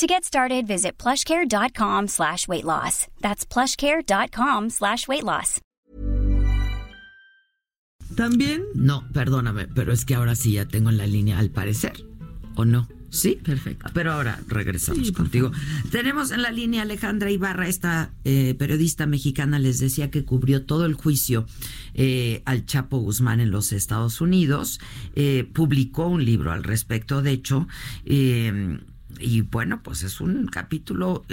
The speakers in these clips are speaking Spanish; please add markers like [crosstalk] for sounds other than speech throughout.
To get started, visit plushcare.com slash weight loss. That's plushcare.com slash weight loss. ¿También? No, perdóname, pero es que ahora sí ya tengo en la línea al parecer. ¿O no? Sí, perfecto. Pero ahora regresamos contigo. Tenemos en la línea Alejandra Ibarra, esta eh, periodista mexicana, les decía que cubrió todo el juicio eh, al Chapo Guzmán en los Estados Unidos. Eh, publicó un libro al respecto, de hecho. Y bueno, pues es un capítulo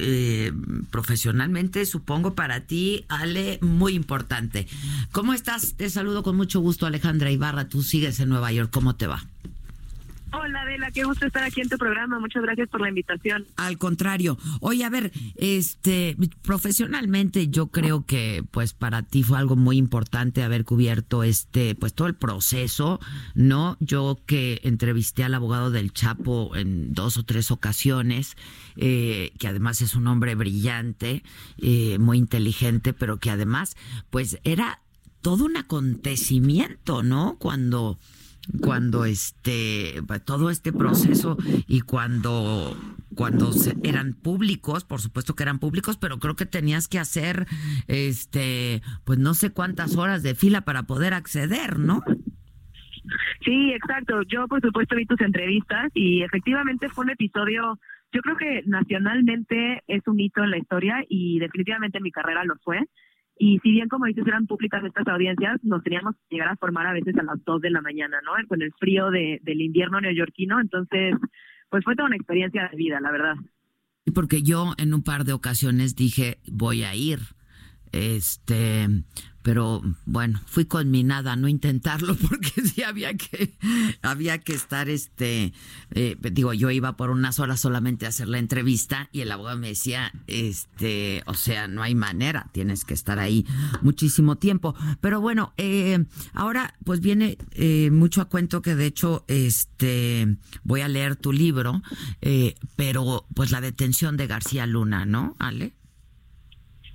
profesionalmente, supongo, para ti, Ale, muy importante. ¿Cómo estás? Te saludo con mucho gusto, Alejandra Ibarra. Tú sigues en Nueva York. ¿Cómo te va? Hola Adela, qué gusto estar aquí en tu programa. Muchas gracias por la invitación. Al contrario. Oye, a ver, este, profesionalmente yo creo que pues para ti fue algo muy importante haber cubierto este, pues todo el proceso, ¿no? Yo que entrevisté al abogado del Chapo en dos o tres ocasiones, eh, que además es un hombre brillante, eh, muy inteligente, pero que además, pues era todo un acontecimiento, ¿no? Cuando cuando este todo este proceso y cuando cuando eran públicos, por supuesto que eran públicos, pero creo que tenías que hacer este pues no sé cuántas horas de fila para poder acceder, ¿no? Sí, exacto. Yo por supuesto vi tus entrevistas y efectivamente fue un episodio yo creo que nacionalmente es un hito en la historia y definitivamente en mi carrera lo fue. Y si bien, como dices, eran públicas estas audiencias, nos teníamos que llegar a formar a veces a las 2 de la mañana, ¿no? Con el frío de, del invierno neoyorquino. Entonces, pues fue toda una experiencia de vida, la verdad. Porque yo en un par de ocasiones dije, voy a ir. Este, pero bueno, fui conminada a no intentarlo [laughs] porque sí había que, había que estar, este, eh, digo, yo iba por unas horas solamente a hacer la entrevista y el abogado me decía, este, o sea, no hay manera, tienes que estar ahí muchísimo tiempo. Pero bueno, eh, ahora pues viene eh, mucho a cuento que de hecho, este, voy a leer tu libro, pero pues la detención de García Luna, ¿no, Ale?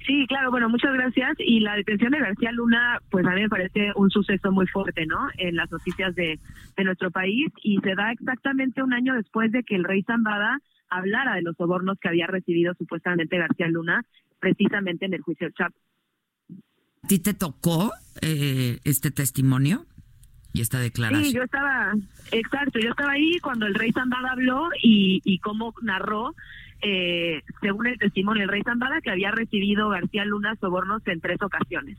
Sí, claro, bueno, muchas gracias. Y la detención de García Luna, pues a mí me parece un suceso muy fuerte, ¿no? En las noticias de, de nuestro país y se da exactamente un año después de que el rey Zambada hablara de los sobornos que había recibido supuestamente García Luna, precisamente en el juicio del Chapo. ¿A ti te tocó eh, este testimonio? y esta declaración. Sí, yo estaba, exacto, yo estaba ahí cuando el rey Zambada habló y, y cómo narró eh, según el testimonio del rey Zambada, que había recibido García Luna sobornos en tres ocasiones.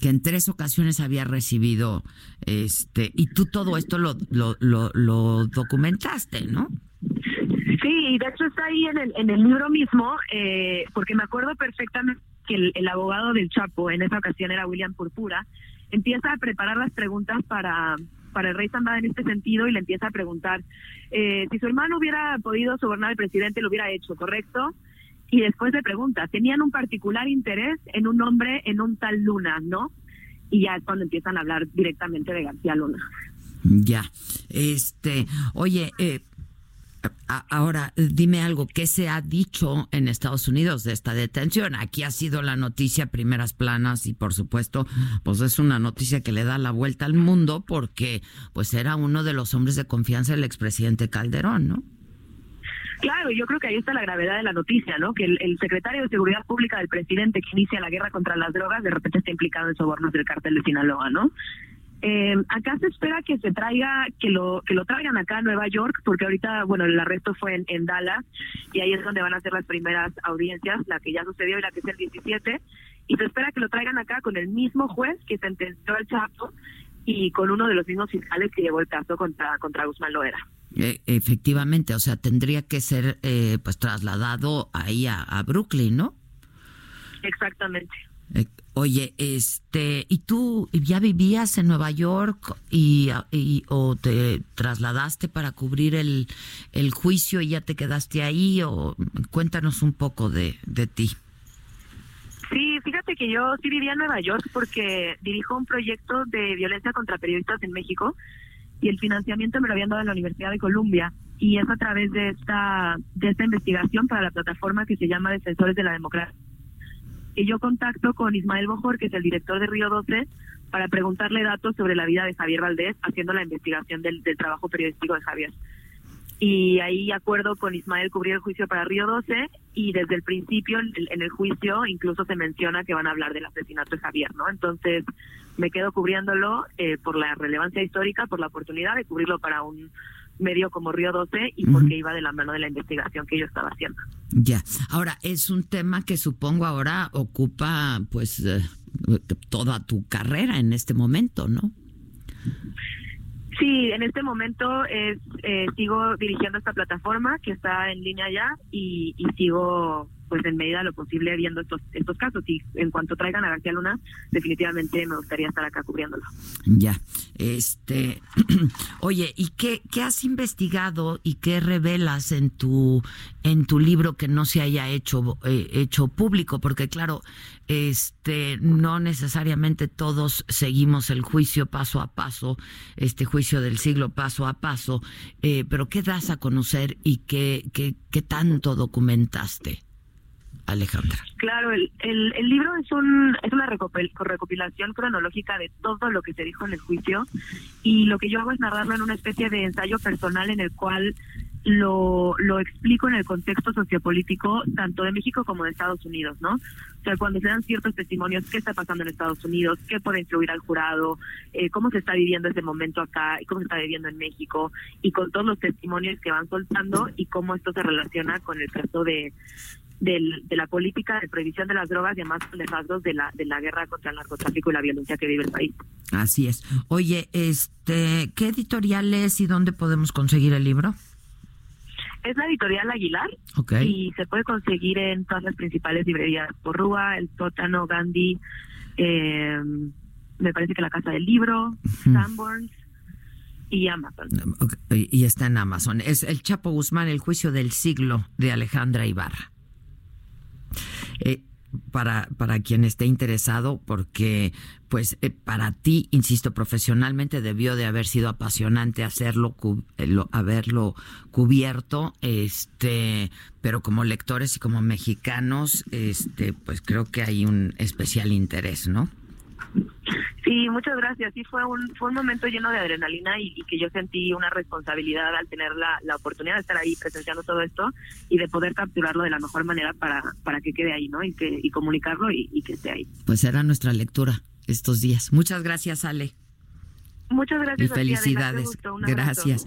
Que en tres ocasiones había recibido, este, y tú todo esto lo, lo, lo, documentaste, ¿no? Sí, de hecho está ahí en el, en el libro mismo, eh, porque me acuerdo perfectamente que el, el, abogado del Chapo, en esa ocasión era William Purpura, empieza a preparar las preguntas para, para el rey Zambada en este sentido y le empieza a preguntar eh, si su hermano hubiera podido sobornar al presidente, lo hubiera hecho, ¿correcto? Y después le pregunta, tenían un particular interés en un hombre, en un tal Luna, ¿no? Y ya es cuando empiezan a hablar directamente de García Luna. Ya, este, oye, eh, Ahora, dime algo, ¿qué se ha dicho en Estados Unidos de esta detención? Aquí ha sido la noticia primeras planas y por supuesto, pues es una noticia que le da la vuelta al mundo porque pues era uno de los hombres de confianza del expresidente Calderón, ¿no? Claro, yo creo que ahí está la gravedad de la noticia, ¿no? Que el, secretario de Seguridad Pública del presidente que inicia la guerra contra las drogas de repente está implicado en sobornos del cártel de Sinaloa, ¿no? Eh, acá se espera que se traiga, que lo que lo traigan acá a Nueva York, porque ahorita, bueno, el arresto fue en, Dallas y ahí es donde van a ser las primeras audiencias, la que ya sucedió y la que es el 17, y se espera que lo traigan acá con el mismo juez que sentenció al Chapo y con uno de los mismos fiscales que llevó el caso contra contra Guzmán Loera. Eh, efectivamente, o sea, tendría que ser eh, pues trasladado ahí a, a Brooklyn, ¿no? Exactamente. Oye, este, ¿y tú ya vivías en Nueva York y, o te trasladaste para cubrir el, el, juicio y ya te quedaste ahí? O cuéntanos un poco de, de ti. Sí, fíjate que yo sí vivía en Nueva York porque dirijo un proyecto de violencia contra periodistas en México y el financiamiento me lo habían dado en la Universidad de Columbia y es a través de esta de esta investigación para la plataforma que se llama Defensores de la Democracia. Y yo contacto con Ismael Bojor, que es el director de Río 12, para preguntarle datos sobre la vida de Javier Valdés, haciendo la investigación del, del trabajo periodístico de Javier y ahí acuerdo con Ismael cubrir el juicio para Río 12 y desde el principio en el, juicio incluso se menciona que van a hablar del asesinato de Javier, ¿no? Entonces me quedo cubriéndolo eh, por la relevancia histórica, por la oportunidad de cubrirlo para un medio como Río 12 y porque iba de la mano de la investigación que yo estaba haciendo. Ya, ahora es un tema que supongo ahora ocupa pues eh, toda tu carrera en este momento, ¿no? Sí, en este momento es, eh, sigo dirigiendo esta plataforma que está en línea ya y, y sigo pues en medida de lo posible viendo estos, estos casos y en cuanto traigan a García Luna, definitivamente me gustaría estar acá cubriéndolo. Ya, este, [clears throat] oye, ¿y qué, qué has investigado y qué revelas en tu, en tu libro que no se haya hecho, eh, hecho público? Porque claro, este, no necesariamente todos seguimos el juicio paso a paso, este juicio del siglo paso a paso, eh, pero ¿qué das a conocer y qué, qué, qué tanto documentaste? Alejandra. Claro, el, el, libro es, un, es una recopilación cronológica de todo lo que se dijo en el juicio y lo que yo hago es narrarlo en una especie de ensayo personal en el cual lo, lo explico en el contexto sociopolítico tanto de México como de Estados Unidos, ¿no? O sea, cuando se dan ciertos testimonios, qué está pasando en Estados Unidos, qué puede influir al jurado, eh, cómo se está viviendo ese momento acá cómo se está viviendo en México, y con todos los testimonios que van soltando y cómo esto se relaciona con el caso de, del, de la política de prohibición de las drogas y además con rasgos de la, de la guerra contra el narcotráfico y la violencia que vive el país. Así es. Oye, este, ¿qué editorial es y dónde podemos conseguir el libro? Es la editorial Aguilar y se puede conseguir en todas las principales librerías, Porrúa, El Tótano, Gandhi, eh, me parece que la Casa del Libro, Sanborns y Amazon. Y está en Amazon. Es El Chapo Guzmán, El Juicio del Siglo de Alejandra Ibarra. Eh, para, para quien esté interesado, porque pues eh, para ti, insisto, profesionalmente debió de haber sido apasionante hacerlo, eh, haberlo cubierto, este, pero como lectores y como mexicanos, este, pues creo que hay un especial interés, ¿no? Sí, muchas gracias. Sí, fue un, fue un momento lleno de adrenalina y, que yo sentí una responsabilidad al tener la, la, oportunidad de estar ahí presenciando todo esto y de poder capturarlo de la mejor manera para, para que quede ahí, ¿no? Y, que, y comunicarlo y, que esté ahí. Pues era nuestra lectura estos días. Muchas gracias, Ale. Muchas gracias. Y felicidades. gracias.